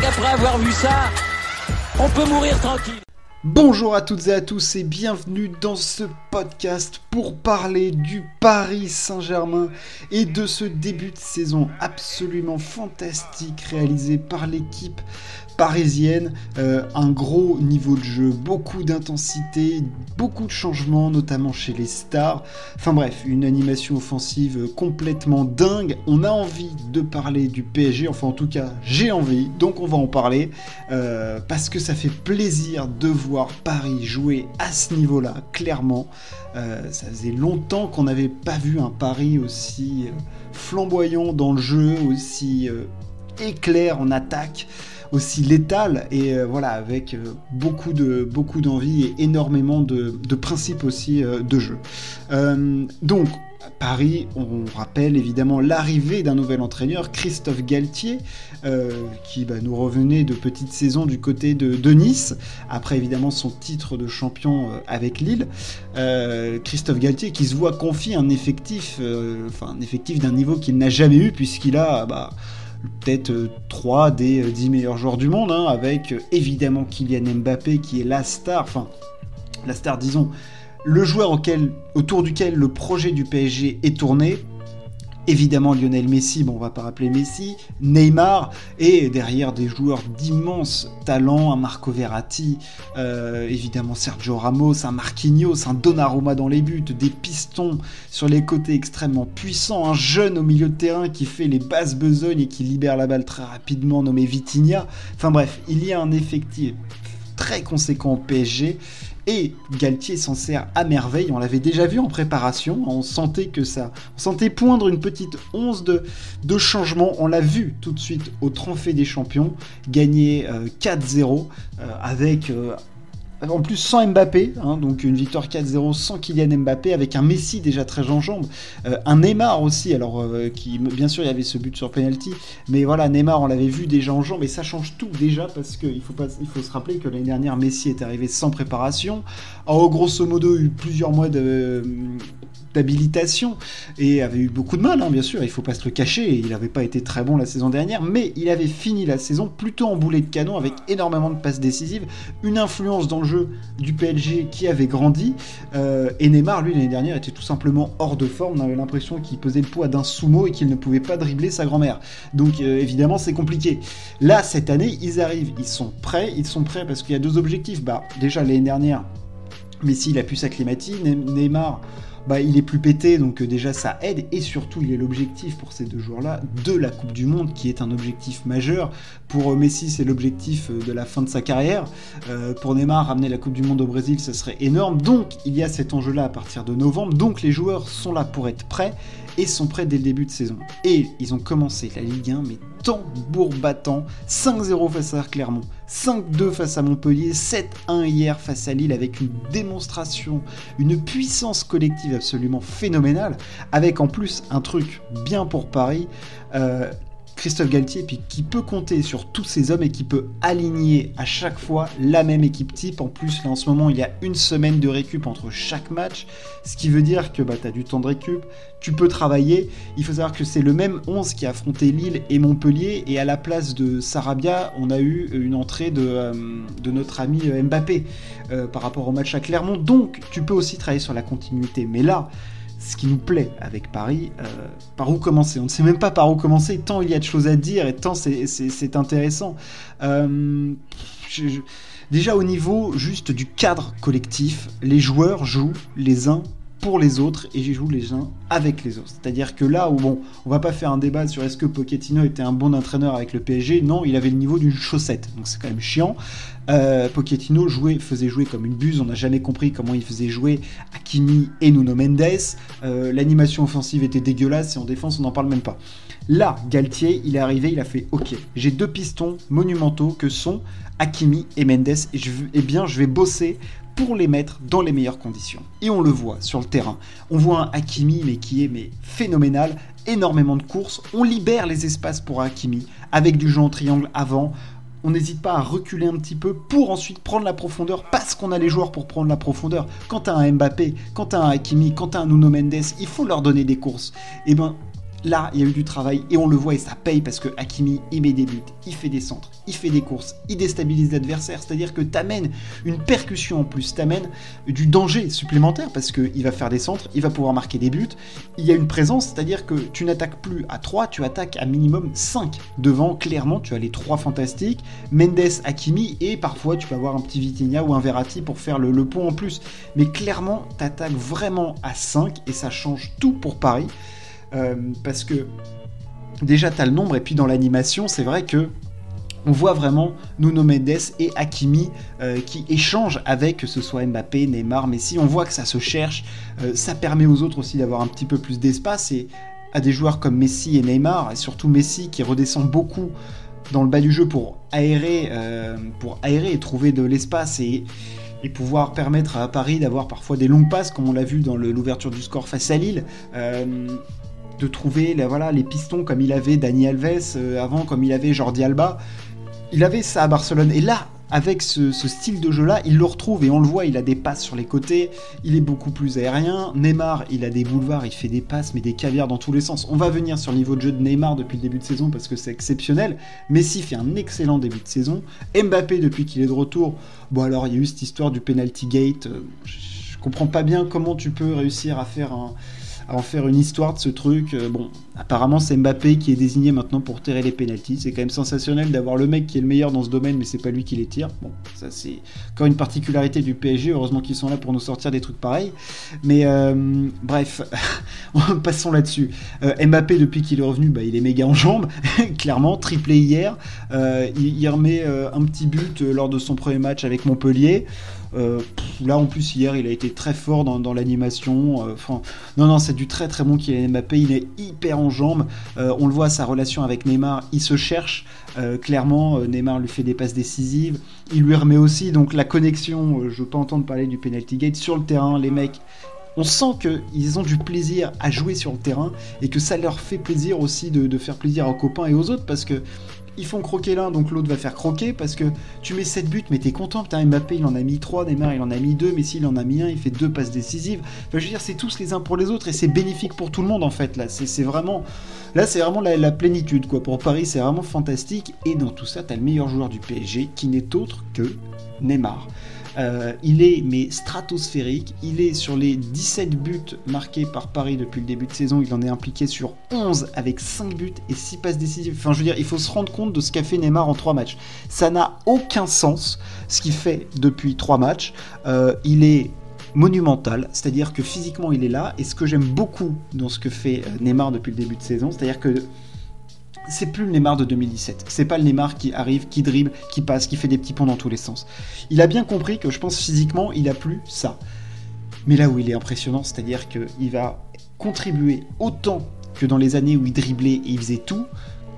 qu'après avoir vu ça, on peut mourir tranquille. Bonjour à toutes et à tous et bienvenue dans ce podcast pour parler du Paris Saint-Germain et de ce début de saison absolument fantastique réalisé par l'équipe parisienne. Euh, un gros niveau de jeu, beaucoup d'intensité, beaucoup de changements, notamment chez les stars. Enfin bref, une animation offensive complètement dingue. On a envie de parler du PSG, enfin en tout cas j'ai envie, donc on va en parler euh, parce que ça fait plaisir de voir Paris jouer à ce niveau-là, clairement. Euh, ça faisait longtemps qu'on n'avait pas vu un Paris aussi flamboyant dans le jeu, aussi éclair en attaque aussi létal et euh, voilà avec euh, beaucoup de beaucoup d'envie et énormément de, principes aussi euh, de jeu. donc Paris, on rappelle évidemment l'arrivée d'un nouvel entraîneur, Christophe Galtier, qui bah, nous revenait de petite saison du côté de, Nice, après évidemment son titre de champion avec Lille. Christophe Galtier qui se voit confier un effectif, enfin un effectif d'un niveau qu'il n'a jamais eu puisqu'il a bah, peut-être 3 euh, des 10 euh, meilleurs joueurs du monde, hein, avec euh, évidemment Kylian Mbappé qui est la star, enfin la star disons, le joueur autour duquel le projet du PSG est tourné, évidemment Lionel Messi, bon on va pas rappeler Messi, Neymar, et derrière des joueurs d'immense talent, un Marco Verratti, euh, évidemment Sergio Ramos, un Marquinhos, un Donnarumma dans les buts, des pistons sur les côtés extrêmement puissants, un jeune au milieu de terrain qui fait les basses besognes et qui libère la balle très rapidement nommé Vitinha. Enfin bref, il y a un effectif très conséquent au PSG et Galtier s'en sert à merveille. On l'avait déjà vu en préparation. On sentait que ça, on sentait poindre une petite once de, changement. On l'a vu tout de suite au Trophée des Champions, gagner 4-0 euh, euh, avec euh, en plus sans Mbappé, hein, donc une victoire 4-0 sans Kylian Mbappé, avec un Messi déjà très en jambes, euh, un Neymar aussi, alors euh, qui bien sûr il y avait ce but sur penalty, mais voilà Neymar on l'avait vu déjà en jambes et ça change tout déjà parce qu'il faut faut se rappeler que l'année dernière Messi est arrivé sans préparation, a grosso modo eu plusieurs mois de d'habilitation et avait eu beaucoup de mal, hein, bien sûr, il faut pas se le cacher, il n'avait pas été très bon la saison dernière, mais il avait fini la saison plutôt en boulet de canon avec énormément de passes décisives, une influence dans le jeu du PLG qui avait grandi, euh, et Neymar, lui, l'année dernière, était tout simplement hors de forme, on avait l'impression qu'il pesait le poids d'un sumo et qu'il ne pouvait pas dribbler sa grand-mère. Donc euh, évidemment, c'est compliqué. Là, cette année, ils arrivent, ils sont prêts, ils sont prêts parce qu'il y a deux objectifs. Bah, déjà, l'année dernière, Messi, il a pu s'acclimater, Neymar bah, il est plus pété, donc euh, déjà ça aide, et surtout il est l'objectif pour ces deux joueurs-là de la Coupe du Monde, qui est un objectif majeur. Pour euh, Messi, c'est l'objectif euh, de la fin de sa carrière. pour Neymar, ramener la Coupe du Monde au Brésil, ça serait énorme. Donc il y a cet enjeu-là à partir de novembre, donc les joueurs sont là pour être prêts, et sont prêts dès le début de saison. Et ils ont commencé la Ligue 1, mais tambour battant, 5-0 face à Clermont, 5-2 face à Montpellier, 7-1 hier face à Lille avec une démonstration, une puissance collective absolument phénoménale, avec en plus un truc bien pour Paris, euh, Christophe Galtier, qui peut compter sur tous ces hommes et qui peut aligner à chaque fois la même équipe type. En plus, là en ce moment, il y a une semaine de récup entre chaque match, ce qui veut dire que bah, tu as du temps de récup, tu peux travailler. Il faut savoir que c'est le même 11 qui a affronté Lille et Montpellier, et à la place de Sarabia, on a eu une entrée de, euh, notre ami euh, Mbappé euh, par rapport au match à Clermont. Donc, tu peux aussi travailler sur la continuité. Mais là, ce qui nous plaît avec Paris, euh, par où commencer? On ne sait même pas par où commencer, tant il y a de choses à dire et tant c'est intéressant. Euh, déjà au niveau juste du cadre collectif, les joueurs jouent les uns pour les autres et j'y joue les uns avec les autres. C'est-à-dire que là où bon, on va pas faire un débat sur est-ce que Pochettino était un bon entraîneur avec le PSG, non, il avait le niveau d'une chaussette, donc c'est quand même chiant. Euh, Pochettino jouait, faisait jouer comme une buse, on n'a jamais compris comment il faisait jouer Hakimi et Nuno Mendes. Euh, l'animation offensive était dégueulasse et en défense on n'en parle même pas. Là, Galtier, il est arrivé, il a fait OK, j'ai deux pistons monumentaux que sont Hakimi et Mendes et, je, eh bien je vais bosser pour les mettre dans les meilleures conditions. Et on le voit sur le terrain. On voit un Hakimi mais qui est mais phénoménal, énormément de courses, on libère les espaces pour Hakimi avec du jeu en triangle avant. On n'hésite pas à reculer un petit peu pour ensuite prendre la profondeur parce qu'on a les joueurs pour prendre la profondeur. Quand t'as un Mbappé, quand t'as un Hakimi, quand t'as un Nuno Mendes, il faut leur donner des courses. Et eh ben là, il y a eu du travail et on le voit et ça paye parce que Hakimi, il met des buts, il fait des centres, il fait des courses, il déstabilise l'adversaire. C'est-à-dire que t'amènes une percussion en plus, t'amènes du danger supplémentaire parce qu'il va faire des centres, il va pouvoir marquer des buts. Il y a une présence, c'est-à-dire que tu n'attaques plus à 3, tu attaques à minimum 5. Devant, clairement, tu as les 3 fantastiques, Mendes, Hakimi et parfois tu peux avoir un petit Vitinha ou un Verratti pour faire le, le pont en plus. Mais clairement, t'attaques vraiment à 5 et ça change tout pour Paris. Euh, parce que déjà tu as le nombre et puis dans l'animation c'est vrai que on voit vraiment Nuno Mendes et Hakimi euh, qui échangent avec que ce soit Mbappé, Neymar, Messi. On voit que ça se cherche. Euh, ça permet aux autres aussi d'avoir un petit peu plus d'espace et à des joueurs comme Messi et Neymar et surtout Messi qui redescend beaucoup dans le bas du jeu pour aérer, pour aérer et trouver de l'espace et, et pouvoir permettre à Paris d'avoir parfois des longues passes comme on l'a vu dans l'ouverture du score face à Lille de trouver voilà, les pistons comme il avait Dani Alves euh, avant, comme il avait Jordi Alba. Il avait ça à Barcelone. Et là, avec ce, style de jeu-là, il le retrouve et on le voit, il a des passes sur les côtés, il est beaucoup plus aérien. Neymar, il a des boulevards, il fait des passes, mais des caviars dans tous les sens. On va venir sur le niveau de jeu de Neymar depuis le début de saison parce que c'est exceptionnel. Messi fait un excellent début de saison. Mbappé, depuis qu'il est de retour, bon alors il y a eu cette histoire du penalty gate. Euh, je comprends pas bien comment tu peux réussir à faire un à en faire une histoire de ce truc. Euh, bon, apparemment c'est Mbappé qui est désigné maintenant pour tirer les pénalties. C'est quand même sensationnel d'avoir le mec qui est le meilleur dans ce domaine, mais c'est pas lui qui les tire. Bon, ça c'est encore une particularité du PSG. Heureusement qu'ils sont là pour nous sortir des trucs pareils. Mais euh, bref, passons là-dessus. Euh, Mbappé depuis qu'il est revenu, bah, il est méga en jambes, clairement, triplé hier. il, il, remet un petit but lors de son premier match avec Montpellier. Euh, là, en plus, hier, il a été très fort dans, l'animation. Euh, non, non, c'est du très très bon Kylian Mbappé. Il est hyper en jambes. Euh, on le voit, sa relation avec Neymar, il se cherche. clairement, Neymar lui fait des passes décisives. Il lui remet aussi. Donc, la connexion, je peux entendre parler du penalty gate sur le terrain. Les mecs, on sent qu'ils ont du plaisir à jouer sur le terrain et que ça leur fait plaisir aussi de, de, faire plaisir aux copains et aux autres parce que ils font croquer l'un, donc l'autre va faire croquer parce que tu mets 7 buts, mais t'es content. Putain, Mbappé il en a mis 3, Neymar il en a mis 2, Messi il en a mis 1, il fait 2 passes décisives. Enfin, je veux dire, c'est tous les uns pour les autres et c'est bénéfique pour tout le monde en fait. Là, c'est vraiment, là, c'est vraiment la, plénitude quoi. Pour Paris, c'est vraiment fantastique. Et dans tout ça, t'as le meilleur joueur du PSG qui n'est autre que Neymar. Euh, il est mais stratosphérique. Il est sur les 17 buts marqués par Paris depuis le début de saison. Il en est impliqué sur 11 avec 5 buts et 6 passes décisives. Enfin, je veux dire, il faut se rendre compte de ce qu'a fait Neymar en 3 matchs. Ça n'a aucun sens ce qu'il fait depuis 3 matchs. Euh, il est monumental, c'est-à-dire que physiquement il est là, et ce que j'aime beaucoup dans ce que fait euh, Neymar depuis le début de saison, c'est-à-dire que c'est plus le Neymar de 2017. C'est pas le Neymar qui arrive, qui dribble, qui passe, qui fait des petits ponts dans tous les sens. Il a bien compris que je pense physiquement, il a plus ça. Mais là où il est impressionnant, c'est-à-dire qu'il va contribuer autant que dans les années où il driblait et il faisait tout,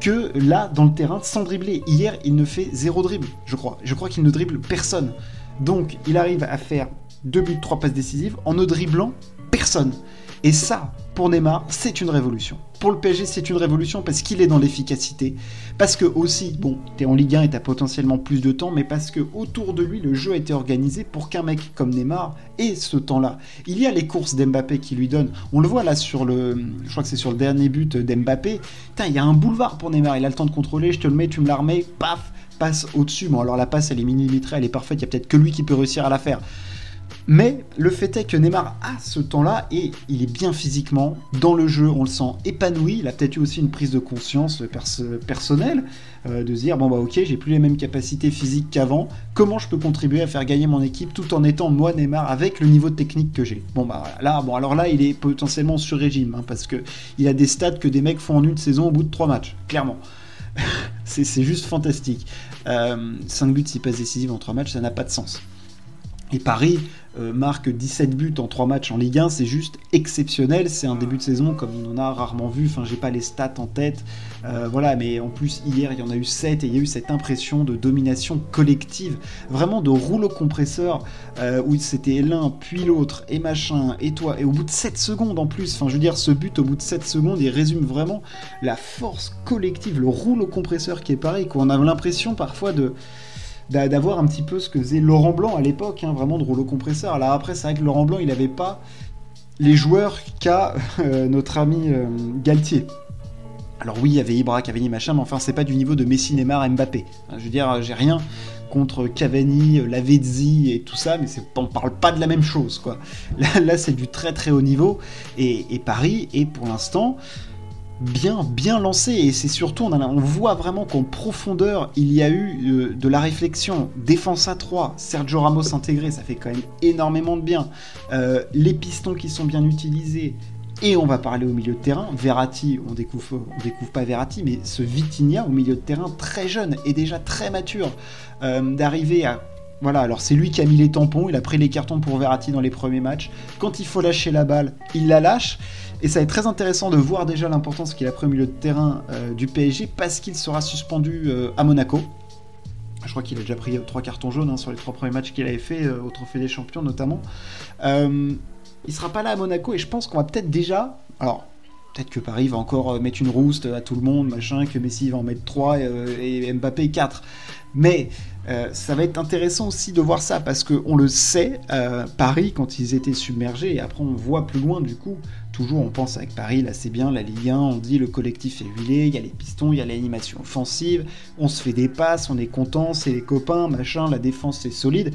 que là, dans le terrain, sans dribbler. Hier, il ne fait zéro dribble, je crois. Je crois qu'il ne dribble personne. Donc, il arrive à faire deux buts, trois passes décisives en ne dribblant personne. Et ça, pour Neymar, c'est une révolution. Pour le PSG, c'est une révolution parce qu'il est dans l'efficacité. Parce que aussi, bon, t'es en Ligue 1 et t'as potentiellement plus de temps, mais parce que autour de lui, le jeu a été organisé pour qu'un mec comme Neymar ait ce temps-là. Il y a les courses d'Mbappé qui lui donnent. On le voit là sur le. Je crois que c'est sur le dernier but d'Mbappé. Putain, il y a un boulevard pour Neymar. Il a le temps de contrôler, je te le mets, tu me la remets, paf, passe au-dessus. Bon, alors la passe, elle est millimétrée, elle est parfaite, il y a peut-être que lui qui peut réussir à la faire. Mais le fait est que Neymar a ce temps-là et il est bien physiquement. Dans le jeu, on le sent épanoui. Il a peut-être eu aussi une prise de conscience personnelle euh, de se dire bon bah ok, j'ai plus les mêmes capacités physiques qu'avant. Comment je peux contribuer à faire gagner mon équipe tout en étant moi Neymar avec le niveau technique que j'ai? Bon bah là, bon alors là, il est potentiellement sur régime hein, parce que il a des stats que des mecs font en une saison au bout de trois matchs, clairement. c'est juste fantastique. 5 euh, buts, 6 passes décisives en 3 matchs, ça n'a pas de sens. Et Paris euh, marque 17 buts en 3 matchs en Ligue 1, c'est juste exceptionnel. C'est un début de saison comme on en a rarement vu. Enfin, j'ai pas les stats en tête. Euh, voilà, mais en plus, hier, il y en a eu 7 et il y a eu cette impression de domination collective, vraiment de rouleau compresseur euh, où c'était l'un, puis l'autre, et machin, et toi. Et au bout de 7 secondes en plus, enfin, je veux dire, ce but au bout de 7 secondes, il résume vraiment la force collective, le rouleau compresseur qui est pareil. Quoi. On a l'impression parfois de d'avoir un petit peu ce que faisait Laurent Blanc à l'époque, hein, vraiment de rouleau compresseur. Alors après, c'est vrai que Laurent Blanc, il n'avait pas les joueurs qu'a euh, notre ami euh, Galtier. Alors oui, il y avait Ibra, Cavani, machin, mais enfin, c'est pas du niveau de Messi, Neymar, Mbappé. Je veux dire, j'ai rien contre Cavani, Lavezzi et tout ça, mais on parle pas de la même chose, quoi. Là, c'est du très très haut niveau, et, Paris est pour l'instant bien bien lancé, et c'est surtout, on, voit vraiment qu'en profondeur, il y a eu euh, de la réflexion. Défense à 3, Sergio Ramos intégré, ça fait quand même énormément de bien. Euh, les pistons qui sont bien utilisés, et on va parler au milieu de terrain. Verratti, on découvre, on découvre pas Verratti, mais ce Vitinha au milieu de terrain très jeune et déjà très mature, euh, d'arriver à voilà, alors c'est lui qui a mis les tampons, il a pris les cartons pour Verratti dans les premiers matchs. Quand il faut lâcher la balle, il la lâche. Et ça va être très intéressant de voir déjà l'importance qu'il a pris au milieu de terrain euh, du PSG parce qu'il sera suspendu euh, à Monaco. Je crois qu'il a déjà pris trois cartons jaunes hein, sur les trois premiers matchs qu'il avait fait au Trophée des Champions notamment il sera pas là à Monaco et je pense qu'on va peut-être déjà. Alors, peut-être que Paris va encore euh, mettre une rouste à tout le monde, machin, que Messi va en mettre 3 euh, et, Mbappé 4. Mais euh, ça va être intéressant aussi de voir ça parce qu'on le sait, Paris, quand ils étaient submergés, et après on voit plus loin du coup, toujours on pense avec Paris, là c'est bien, la Ligue 1, on dit le collectif est huilé, il y a les pistons, il y a l'animation offensive, on se fait des passes, on est content, c'est les copains, machin, la défense est solide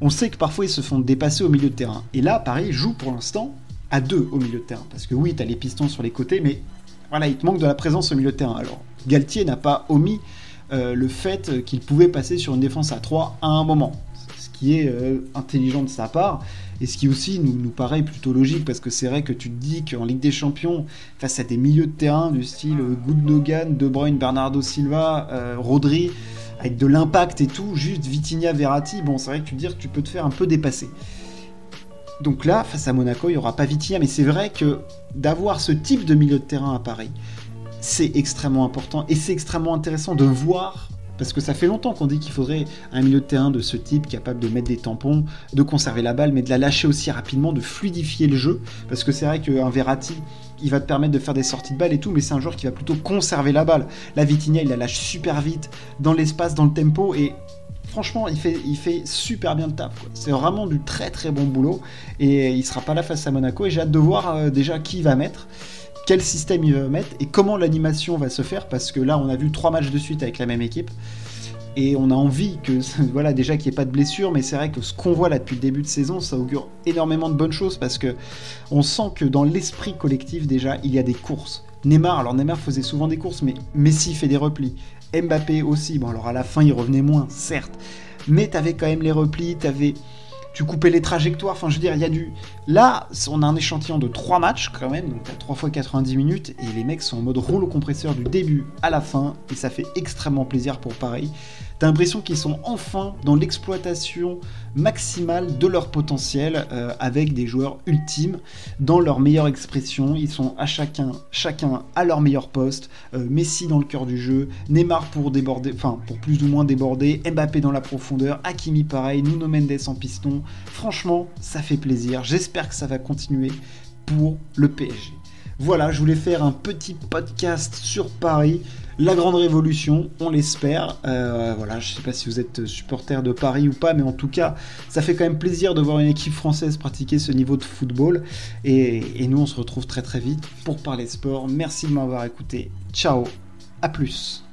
on sait que parfois ils se font dépasser au milieu de terrain. Et là, Paris joue pour l'instant à deux au milieu de terrain. Parce que oui, tu as les pistons sur les côtés, mais voilà, il te manque de la présence au milieu de terrain. Alors, Galtier n'a pas omis euh, le fait qu'il pouvait passer sur une défense à 3 à un moment. Ce qui est euh, intelligent de sa part. Et ce qui aussi nous, nous paraît plutôt logique, parce que c'est vrai que tu te dis qu'en Ligue des Champions, face à des milieux de terrain du style Gundogan, De Bruyne, Bernardo Silva, euh, Rodri, avec de l'impact et tout, juste Vitinha, Verratti, bon, c'est vrai que tu dire que tu peux te faire un peu dépasser. Donc là, face à Monaco, il n'y aura pas Vitinha, mais c'est vrai que d'avoir ce type de milieu de terrain à Paris, c'est extrêmement important et c'est extrêmement intéressant de voir parce que ça fait longtemps qu'on dit qu'il faudrait un milieu de terrain de ce type capable de mettre des tampons, de conserver la balle, mais de la lâcher aussi rapidement, de fluidifier le jeu. Parce que c'est vrai qu'un Verratti, il va te permettre de faire des sorties de balle et tout, mais c'est un joueur qui va plutôt conserver la balle. La Vitinha, il la lâche super vite, dans l'espace, dans le tempo, et franchement, il fait, super bien le taf. C'est vraiment du très très bon boulot, et il sera pas là face à Monaco, et j'ai hâte de voir euh, déjà qui il va mettre quel système il va mettre et comment l'animation va se faire parce que là on a vu trois matchs de suite avec la même équipe et on a envie que voilà déjà qu'il n'y ait pas de blessure mais c'est vrai que ce qu'on voit là depuis le début de saison ça augure énormément de bonnes choses parce que on sent que dans l'esprit collectif déjà il y a des courses. Neymar alors Neymar faisait souvent des courses mais Messi fait des replis. Mbappé aussi bon alors à la fin il revenait moins certes mais t'avais quand même les replis t'avais tu coupais les trajectoires, enfin je veux dire, il y a du... Là, on a un échantillon de 3 matchs quand même, donc t'as 3 fois 90 minutes, et les mecs sont en mode rouleau compresseur du début à la fin, et ça fait extrêmement plaisir pour Paris. T'as l'impression qu'ils sont enfin dans l'exploitation maximale de leur potentiel euh, avec des joueurs ultimes dans leur meilleure expression. Ils sont à chacun, chacun à leur meilleur poste. Euh, Messi dans le cœur du jeu, Neymar pour déborder, enfin pour plus ou moins déborder, Mbappé dans la profondeur, Hakimi pareil, Nuno Mendes en piston. Franchement, ça fait plaisir. J'espère que ça va continuer pour le PSG. Voilà, je voulais faire un petit podcast sur Paris, la grande révolution, on l'espère. Euh, voilà, je sais pas si vous êtes supporter de Paris ou pas, mais en tout cas, ça fait quand même plaisir de voir une équipe française pratiquer ce niveau de football. Et, et nous, on se retrouve très très vite pour parler sport. Merci de m'avoir écouté. Ciao, à plus.